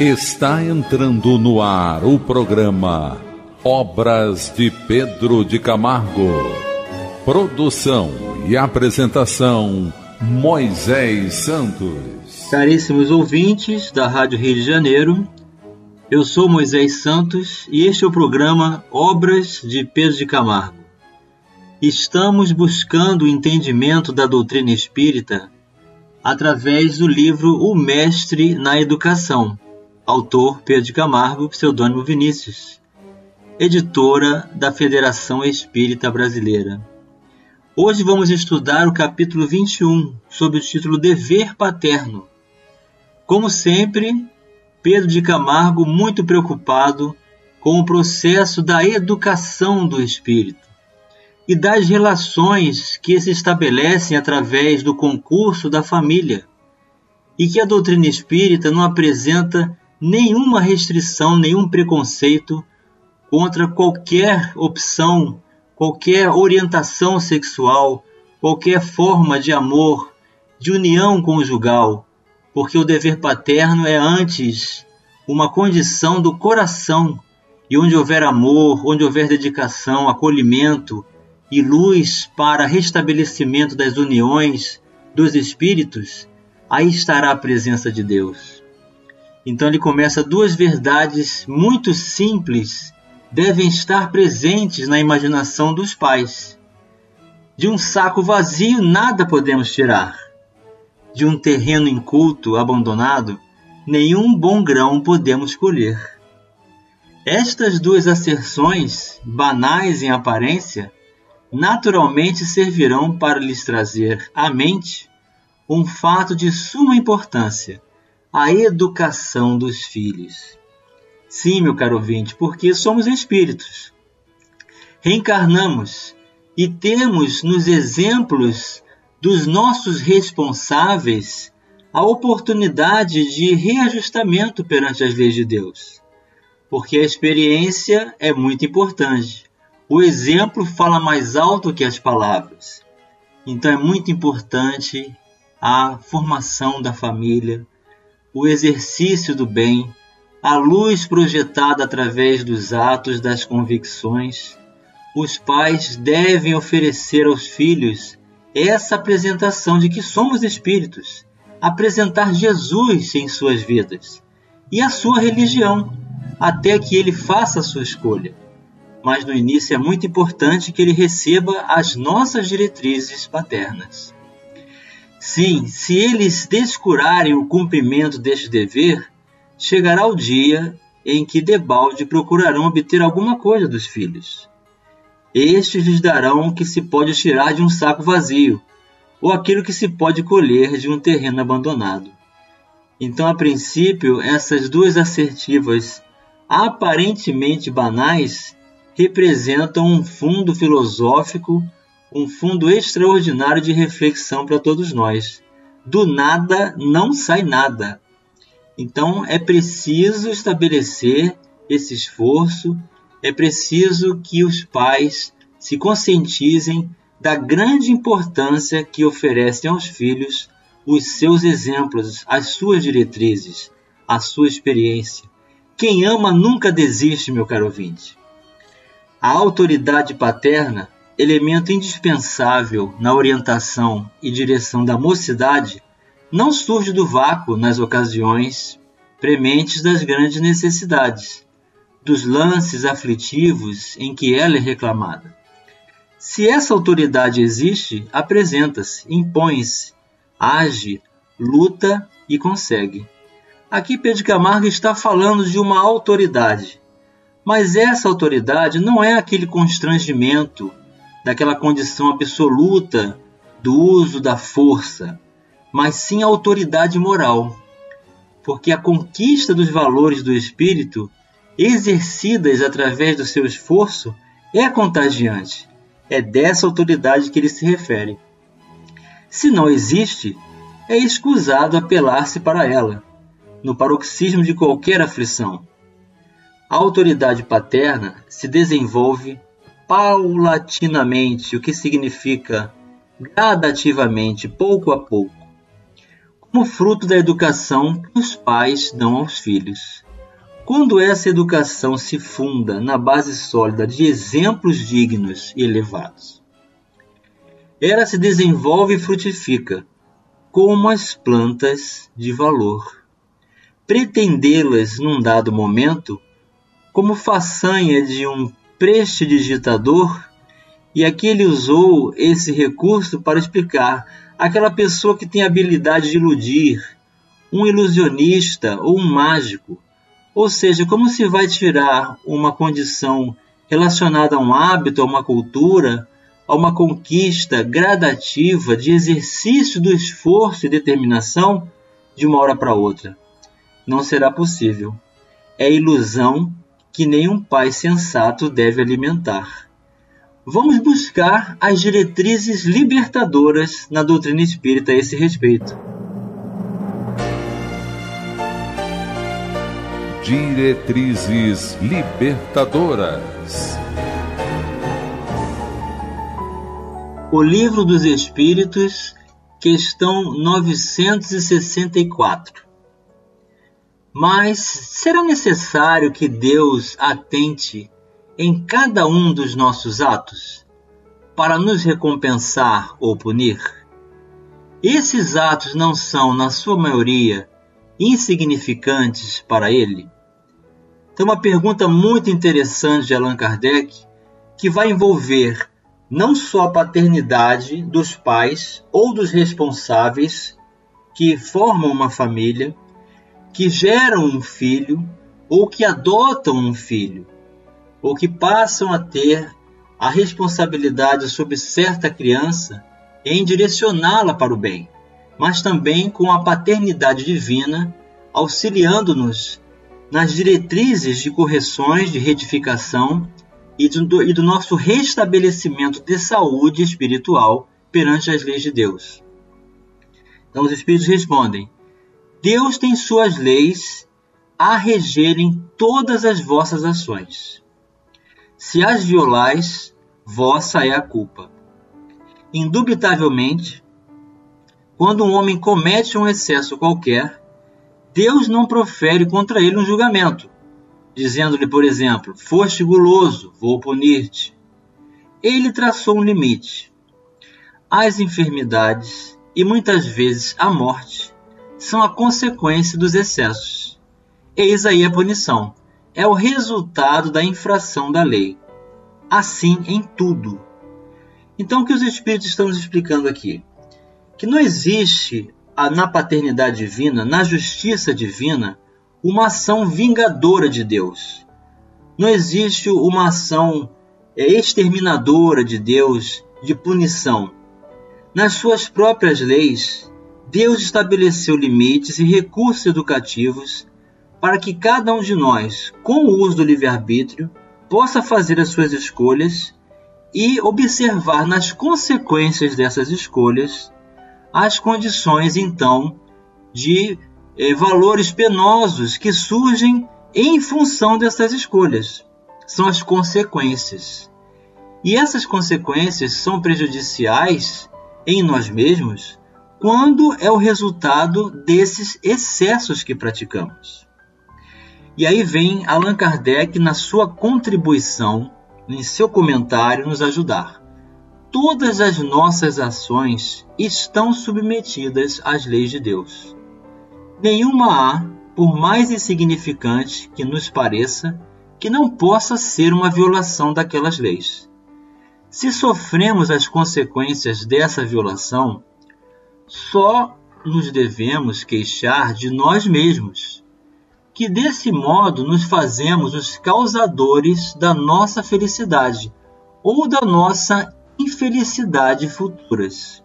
Está entrando no ar o programa Obras de Pedro de Camargo. Produção e apresentação Moisés Santos. Caríssimos ouvintes da Rádio Rio de Janeiro, eu sou Moisés Santos e este é o programa Obras de Pedro de Camargo. Estamos buscando o entendimento da doutrina espírita através do livro O Mestre na Educação, autor Pedro de Camargo, pseudônimo Vinícius, editora da Federação Espírita Brasileira. Hoje vamos estudar o capítulo 21, sob o título Dever Paterno. Como sempre, Pedro de Camargo muito preocupado com o processo da educação do espírito e das relações que se estabelecem através do concurso da família, e que a doutrina espírita não apresenta nenhuma restrição, nenhum preconceito contra qualquer opção, qualquer orientação sexual, qualquer forma de amor, de união conjugal, porque o dever paterno é antes uma condição do coração, e onde houver amor, onde houver dedicação, acolhimento, e luz para restabelecimento das uniões dos espíritos, aí estará a presença de Deus. Então ele começa duas verdades muito simples devem estar presentes na imaginação dos pais. De um saco vazio nada podemos tirar. De um terreno inculto, abandonado, nenhum bom grão podemos colher. Estas duas asserções, banais em aparência, naturalmente servirão para lhes trazer à mente um fato de suma importância: a educação dos filhos. Sim, meu caro ouvinte, porque somos espíritos. Reencarnamos e temos nos exemplos dos nossos responsáveis a oportunidade de reajustamento perante as leis de Deus. Porque a experiência é muito importante. O exemplo fala mais alto que as palavras. Então é muito importante a formação da família, o exercício do bem, a luz projetada através dos atos, das convicções. Os pais devem oferecer aos filhos essa apresentação de que somos espíritos, apresentar Jesus em suas vidas e a sua religião, até que ele faça a sua escolha mas no início é muito importante que ele receba as nossas diretrizes paternas. Sim, se eles descurarem o cumprimento deste dever, chegará o dia em que debalde procurarão obter alguma coisa dos filhos. Estes lhes darão o que se pode tirar de um saco vazio, ou aquilo que se pode colher de um terreno abandonado. Então, a princípio, essas duas assertivas aparentemente banais representam um fundo filosófico, um fundo extraordinário de reflexão para todos nós. Do nada não sai nada. Então é preciso estabelecer esse esforço, é preciso que os pais se conscientizem da grande importância que oferecem aos filhos os seus exemplos, as suas diretrizes, a sua experiência. Quem ama nunca desiste, meu caro ouvinte. A autoridade paterna, elemento indispensável na orientação e direção da mocidade, não surge do vácuo nas ocasiões prementes das grandes necessidades, dos lances aflitivos em que ela é reclamada. Se essa autoridade existe, apresenta-se, impõe-se, age, luta e consegue. Aqui Pedro Camargo está falando de uma autoridade, mas essa autoridade não é aquele constrangimento daquela condição absoluta do uso da força, mas sim a autoridade moral. Porque a conquista dos valores do espírito, exercidas através do seu esforço, é contagiante. É dessa autoridade que ele se refere. Se não existe, é escusado apelar-se para ela, no paroxismo de qualquer aflição. A autoridade paterna se desenvolve paulatinamente, o que significa gradativamente, pouco a pouco. como fruto da educação que os pais dão aos filhos. Quando essa educação se funda na base sólida de exemplos dignos e elevados, ela se desenvolve e frutifica como as plantas de valor. Pretendê-las num dado momento, como façanha de um prestidigitador, e aqui ele usou esse recurso para explicar aquela pessoa que tem habilidade de iludir, um ilusionista ou um mágico. Ou seja, como se vai tirar uma condição relacionada a um hábito, a uma cultura, a uma conquista gradativa de exercício do esforço e determinação de uma hora para outra. Não será possível. É ilusão que nenhum pai sensato deve alimentar. Vamos buscar as diretrizes libertadoras na doutrina espírita a esse respeito. Diretrizes libertadoras. O Livro dos Espíritos, questão 964. Mas será necessário que Deus atente em cada um dos nossos atos para nos recompensar ou punir? Esses atos não são, na sua maioria, insignificantes para Ele? Então, uma pergunta muito interessante de Allan Kardec que vai envolver não só a paternidade dos pais ou dos responsáveis que formam uma família, que geram um filho ou que adotam um filho, ou que passam a ter a responsabilidade sobre certa criança em direcioná-la para o bem, mas também com a paternidade divina auxiliando-nos nas diretrizes de correções, de retificação e do, e do nosso restabelecimento de saúde espiritual perante as leis de Deus. Então os Espíritos respondem: Deus tem suas leis a regerem todas as vossas ações. Se as violais, vossa é a culpa. Indubitavelmente, quando um homem comete um excesso qualquer, Deus não profere contra ele um julgamento, dizendo-lhe, por exemplo, foste guloso, vou punir-te. Ele traçou um limite. As enfermidades e muitas vezes a morte são a consequência dos excessos. Eis aí a punição. É o resultado da infração da lei. Assim em tudo. Então, o que os Espíritos estão nos explicando aqui? Que não existe na paternidade divina, na justiça divina, uma ação vingadora de Deus. Não existe uma ação é, exterminadora de Deus de punição. Nas suas próprias leis, Deus estabeleceu limites e recursos educativos para que cada um de nós, com o uso do livre-arbítrio, possa fazer as suas escolhas e observar nas consequências dessas escolhas as condições então de eh, valores penosos que surgem em função dessas escolhas. São as consequências. E essas consequências são prejudiciais em nós mesmos quando é o resultado desses excessos que praticamos. E aí vem Allan Kardec na sua contribuição, em seu comentário, nos ajudar. Todas as nossas ações estão submetidas às leis de Deus. Nenhuma há, por mais insignificante que nos pareça, que não possa ser uma violação daquelas leis. Se sofremos as consequências dessa violação, só nos devemos queixar de nós mesmos, que desse modo nos fazemos os causadores da nossa felicidade ou da nossa infelicidade futuras.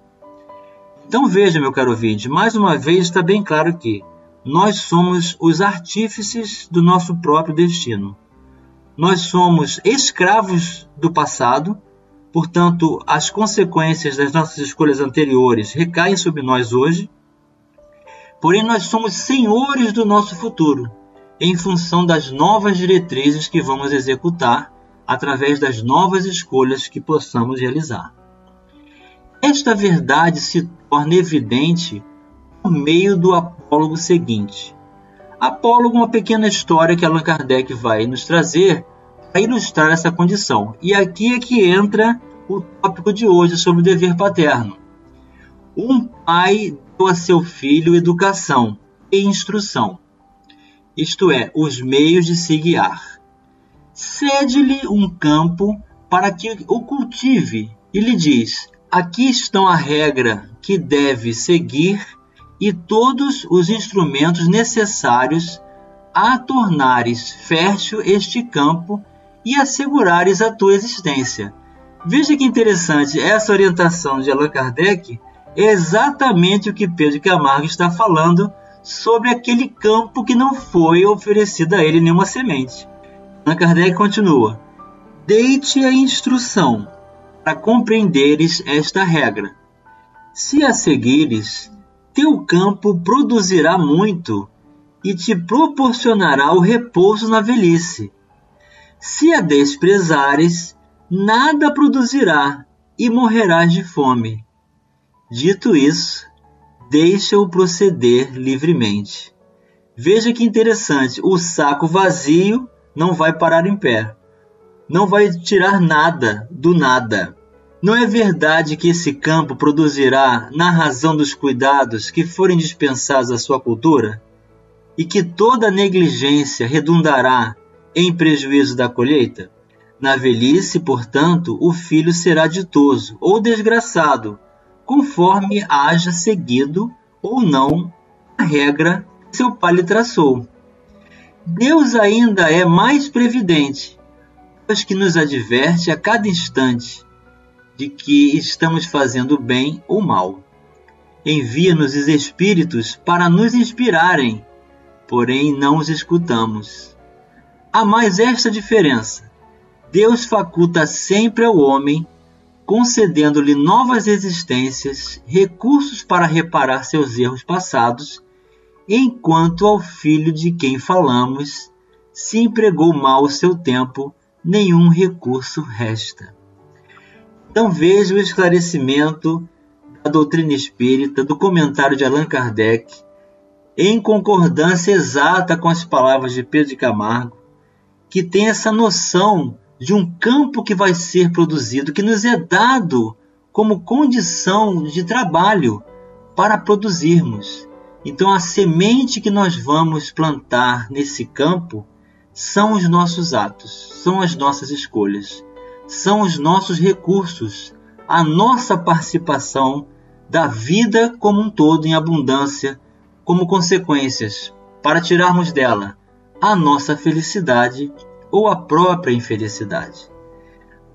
Então veja, meu caro ouvinte, mais uma vez está bem claro que nós somos os artífices do nosso próprio destino. Nós somos escravos do passado, portanto, as consequências das nossas escolhas anteriores recaem sobre nós hoje. Porém, nós somos senhores do nosso futuro, em função das novas diretrizes que vamos executar através das novas escolhas que possamos realizar. Esta verdade se torna evidente por meio do apólogo seguinte. Apólogo é uma pequena história que Allan Kardec vai nos trazer para ilustrar essa condição. E aqui é que entra o tópico de hoje sobre o dever paterno. Um pai deu a seu filho educação e instrução, isto é, os meios de se guiar. Cede-lhe um campo para que o cultive e lhe diz: Aqui estão a regra que deve seguir e todos os instrumentos necessários a tornares fértil este campo e assegurares a tua existência. Veja que interessante, essa orientação de Allan Kardec é exatamente o que Pedro Camargo está falando sobre aquele campo que não foi oferecido a ele nenhuma semente. Allan Kardec continua: Deite a instrução para compreenderes esta regra. Se a seguires, teu campo produzirá muito e te proporcionará o repouso na velhice. Se a desprezares, nada produzirá e morrerás de fome. Dito isso, deixa-o proceder livremente. Veja que interessante, o saco vazio não vai parar em pé. Não vai tirar nada do nada. Não é verdade que esse campo produzirá na razão dos cuidados que forem dispensados à sua cultura? E que toda negligência redundará em prejuízo da colheita? Na velhice, portanto, o filho será ditoso ou desgraçado, conforme haja seguido ou não a regra que seu pai lhe traçou. Deus ainda é mais previdente, pois que nos adverte a cada instante de que estamos fazendo bem ou mal. Envia-nos os Espíritos para nos inspirarem, porém não os escutamos. Há mais esta diferença: Deus faculta sempre ao homem, concedendo-lhe novas existências, recursos para reparar seus erros passados, enquanto ao filho de quem falamos, se empregou mal o seu tempo, nenhum recurso resta. Então veja o esclarecimento da doutrina espírita, do comentário de Allan Kardec, em concordância exata com as palavras de Pedro de Camargo, que tem essa noção de um campo que vai ser produzido, que nos é dado como condição de trabalho para produzirmos. Então, a semente que nós vamos plantar nesse campo são os nossos atos, são as nossas escolhas são os nossos recursos, a nossa participação da vida como um todo em abundância, como consequências, para tirarmos dela a nossa felicidade ou a própria infelicidade.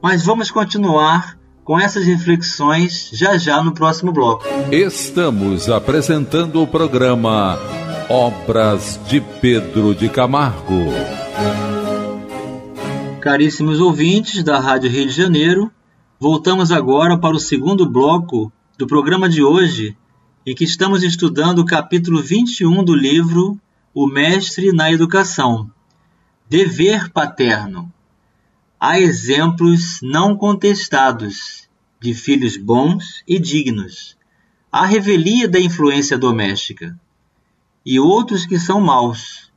Mas vamos continuar com essas reflexões já já no próximo bloco. Estamos apresentando o programa Obras de Pedro de Camargo. Caríssimos ouvintes da Rádio Rio de Janeiro, voltamos agora para o segundo bloco do programa de hoje, em que estamos estudando o capítulo 21 do livro O Mestre na Educação Dever Paterno. Há exemplos não contestados de filhos bons e dignos, a revelia da influência doméstica, e outros que são maus,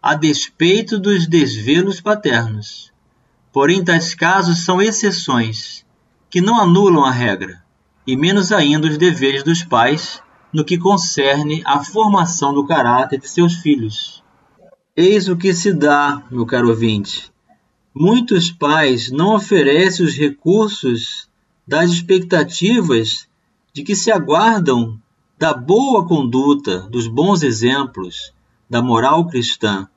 a despeito dos desvelos paternos Porém, tais casos são exceções, que não anulam a regra, e menos ainda os deveres dos pais no que concerne à formação do caráter de seus filhos. Eis o que se dá, meu caro ouvinte. Muitos pais não oferecem os recursos das expectativas de que se aguardam da boa conduta, dos bons exemplos, da moral cristã,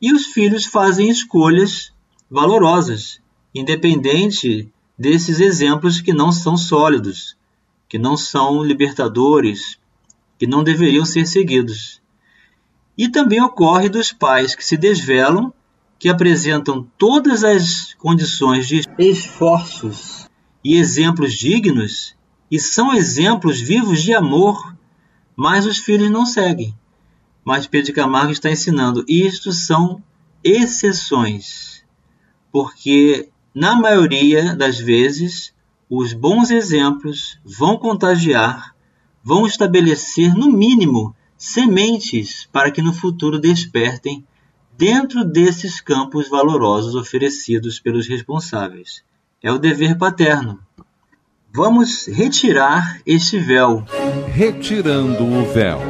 e os filhos fazem escolhas valorosas, independente desses exemplos que não são sólidos, que não são libertadores, que não deveriam ser seguidos. E também ocorre dos pais que se desvelam, que apresentam todas as condições de esforços e exemplos dignos, e são exemplos vivos de amor, mas os filhos não seguem. Mas Pedro Camargo está ensinando: isto são exceções porque na maioria das vezes os bons exemplos vão contagiar, vão estabelecer, no mínimo, sementes para que no futuro despertem dentro desses campos valorosos oferecidos pelos responsáveis. É o dever paterno. Vamos retirar este véu. Retirando o véu.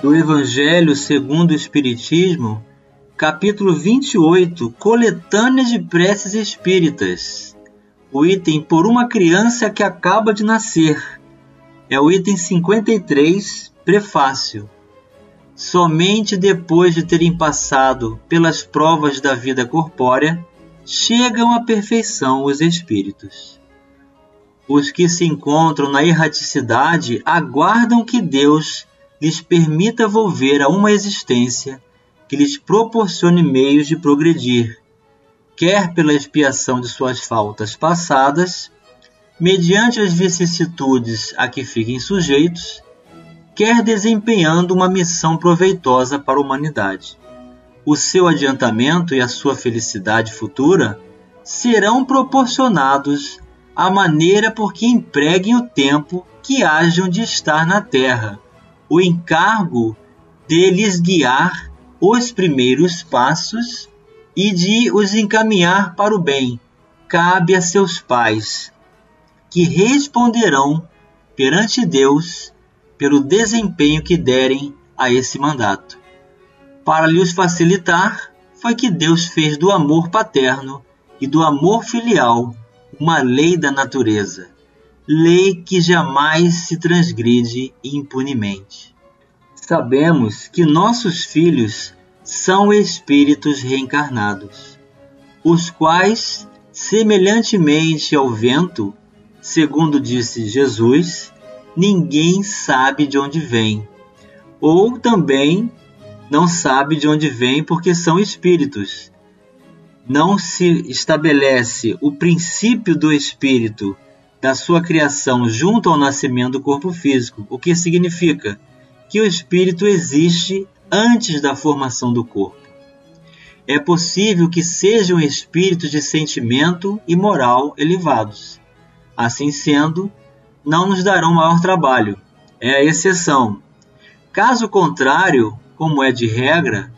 Do Evangelho segundo o Espiritismo, capítulo 28, Coletânea de Preces Espíritas. O item Por uma Criança que Acaba de Nascer. É o item 53, Prefácio. Somente depois de terem passado pelas provas da vida corpórea, chegam à perfeição os espíritos. Os que se encontram na erraticidade aguardam que Deus lhes permita volver a uma existência que lhes proporcione meios de progredir, quer pela expiação de suas faltas passadas, mediante as vicissitudes a que fiquem sujeitos, quer desempenhando uma missão proveitosa para a humanidade. O seu adiantamento e a sua felicidade futura serão proporcionados à maneira por que empreguem o tempo que hajam de estar na terra, o encargo de lhes guiar os primeiros passos e de os encaminhar para o bem cabe a seus pais, que responderão perante Deus pelo desempenho que derem a esse mandato. Para lhes facilitar, foi que Deus fez do amor paterno e do amor filial uma lei da natureza, lei que jamais se transgride impunemente. Sabemos que nossos filhos são espíritos reencarnados, os quais, semelhantemente ao vento, segundo disse Jesus, ninguém sabe de onde vem, ou também não sabe de onde vem porque são espíritos. Não se estabelece o princípio do espírito da sua criação junto ao nascimento do corpo físico, o que significa que o espírito existe antes da formação do corpo. É possível que sejam espíritos de sentimento e moral elevados. Assim sendo, não nos darão maior trabalho. É a exceção. Caso contrário, como é de regra,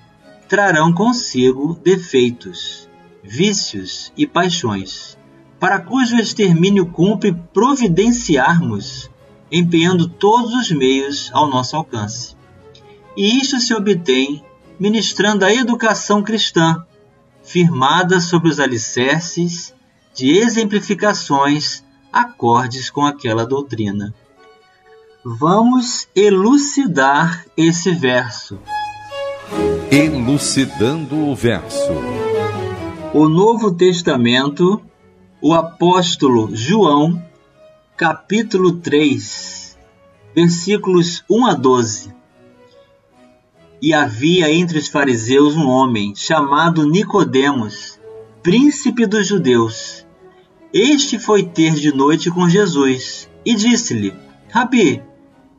trarão consigo defeitos, vícios e paixões, para cujo extermínio cumpre providenciarmos, empenhando todos os meios ao nosso alcance. E isto se obtém ministrando a educação cristã, firmada sobre os alicerces de exemplificações acordes com aquela doutrina. Vamos elucidar esse verso. Elucidando o verso. O Novo Testamento, o apóstolo João, capítulo 3, versículos 1 a 12. E havia entre os fariseus um homem chamado Nicodemos, príncipe dos judeus este foi ter de noite com Jesus e disse-lhe: Rabi,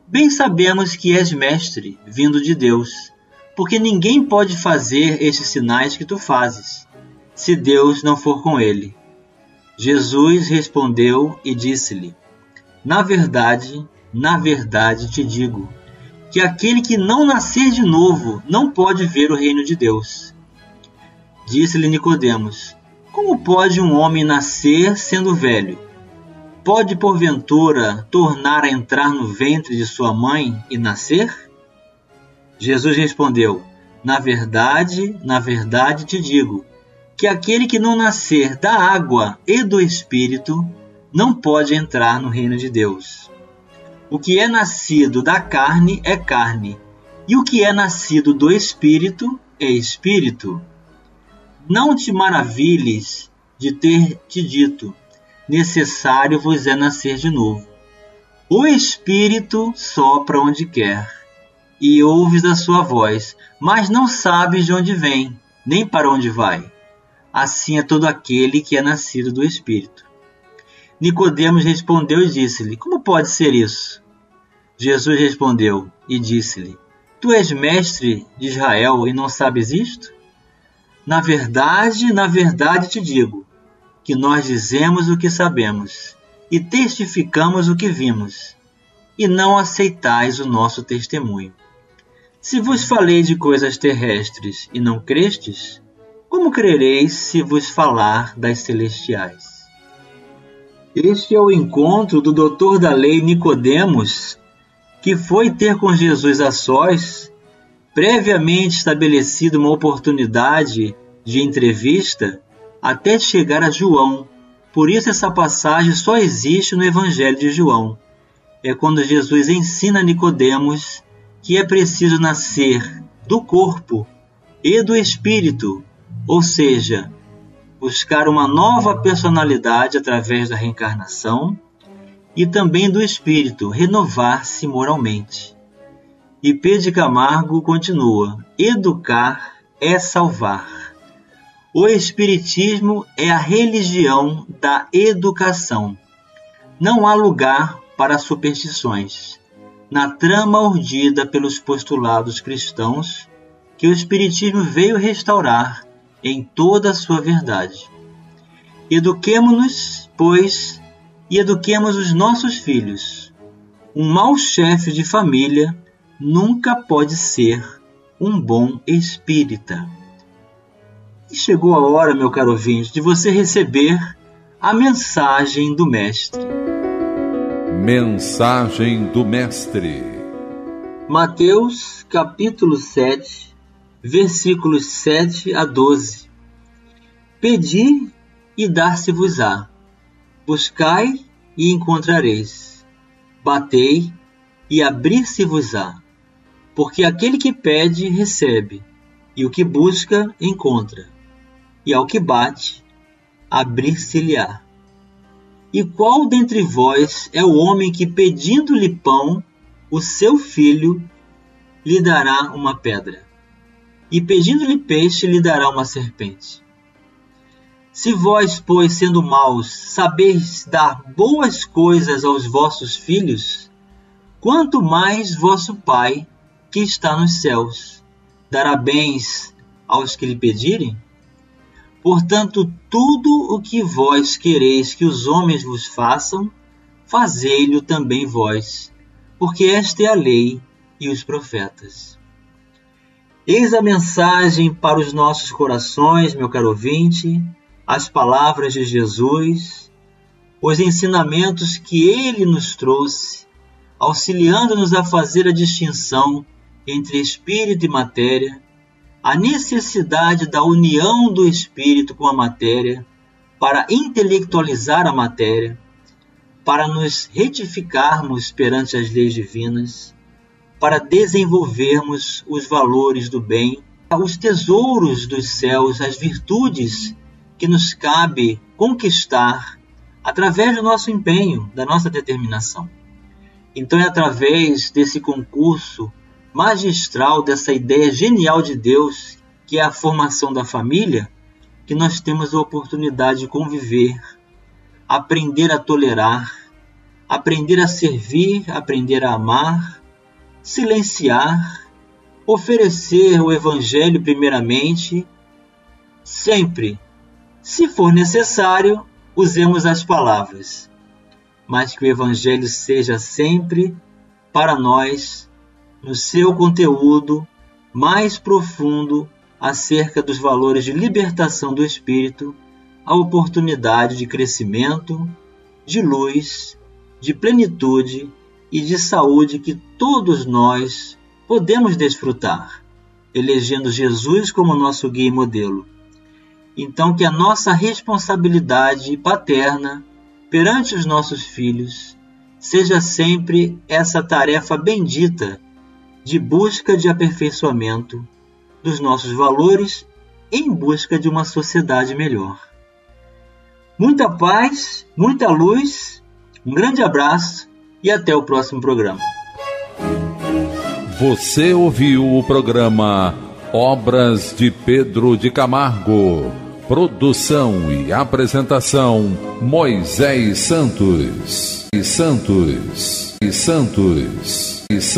bem sabemos que és mestre, vindo de Deus, porque ninguém pode fazer estes sinais que tu fazes, se Deus não for com ele. Jesus respondeu e disse-lhe: Na verdade, na verdade te digo, que aquele que não nascer de novo não pode ver o reino de Deus. Disse-lhe Nicodemos: como pode um homem nascer sendo velho? Pode porventura tornar a entrar no ventre de sua mãe e nascer? Jesus respondeu: Na verdade, na verdade te digo, que aquele que não nascer da água e do espírito não pode entrar no reino de Deus. O que é nascido da carne é carne, e o que é nascido do espírito é espírito. Não te maravilhes de ter te dito: necessário vos é nascer de novo. O Espírito sopra onde quer, e ouves a sua voz, mas não sabes de onde vem, nem para onde vai. Assim é todo aquele que é nascido do Espírito. Nicodemos respondeu e disse-lhe: Como pode ser isso? Jesus respondeu e disse-lhe: Tu és mestre de Israel e não sabes isto? Na verdade, na verdade te digo, que nós dizemos o que sabemos e testificamos o que vimos, e não aceitais o nosso testemunho. Se vos falei de coisas terrestres e não crestes, como crereis se vos falar das celestiais? Este é o encontro do doutor da lei Nicodemos, que foi ter com Jesus a sós, previamente estabelecido uma oportunidade de entrevista até chegar a João. Por isso essa passagem só existe no Evangelho de João. É quando Jesus ensina a Nicodemos que é preciso nascer do corpo e do espírito, ou seja, buscar uma nova personalidade através da reencarnação e também do espírito, renovar-se moralmente. E Pedro Camargo continua: educar é salvar. O Espiritismo é a religião da educação. Não há lugar para superstições. Na trama urdida pelos postulados cristãos, que o Espiritismo veio restaurar em toda a sua verdade. Eduquemo-nos, pois, e eduquemos os nossos filhos. Um mau chefe de família nunca pode ser um bom espírita. E chegou a hora, meu caro ouvinte, de você receber a mensagem do Mestre. Mensagem do Mestre. Mateus, capítulo 7, versículos 7 a 12. Pedi e dar-se-vos-á. Buscai e encontrareis. Batei e abrir-se-vos-á. Porque aquele que pede, recebe, e o que busca, encontra e ao que bate, abrir-se-lhe-á. E qual dentre vós é o homem que, pedindo-lhe pão, o seu filho lhe dará uma pedra? E pedindo-lhe peixe, lhe dará uma serpente? Se vós, pois, sendo maus, sabeis dar boas coisas aos vossos filhos, quanto mais vosso Pai, que está nos céus, dará bens aos que lhe pedirem? Portanto, tudo o que vós quereis que os homens vos façam, fazei-lo também vós, porque esta é a lei e os profetas. Eis a mensagem para os nossos corações, meu caro ouvinte, as palavras de Jesus, os ensinamentos que ele nos trouxe, auxiliando-nos a fazer a distinção entre espírito e matéria a necessidade da união do espírito com a matéria para intelectualizar a matéria, para nos retificarmos perante as leis divinas, para desenvolvermos os valores do bem, os tesouros dos céus, as virtudes que nos cabe conquistar através do nosso empenho, da nossa determinação. Então é através desse concurso magistral dessa ideia genial de Deus, que é a formação da família, que nós temos a oportunidade de conviver, aprender a tolerar, aprender a servir, aprender a amar, silenciar, oferecer o Evangelho primeiramente, sempre, se for necessário, usemos as palavras, mas que o Evangelho seja sempre para nós no seu conteúdo mais profundo acerca dos valores de libertação do espírito, a oportunidade de crescimento, de luz, de plenitude e de saúde que todos nós podemos desfrutar, elegendo Jesus como nosso guia e modelo. Então, que a nossa responsabilidade paterna perante os nossos filhos seja sempre essa tarefa bendita de busca de aperfeiçoamento dos nossos valores em busca de uma sociedade melhor. Muita paz, muita luz, um grande abraço e até o próximo programa. Você ouviu o programa Obras de Pedro de Camargo. Produção e apresentação Moisés Santos. E Santos. E Santos. E Santos.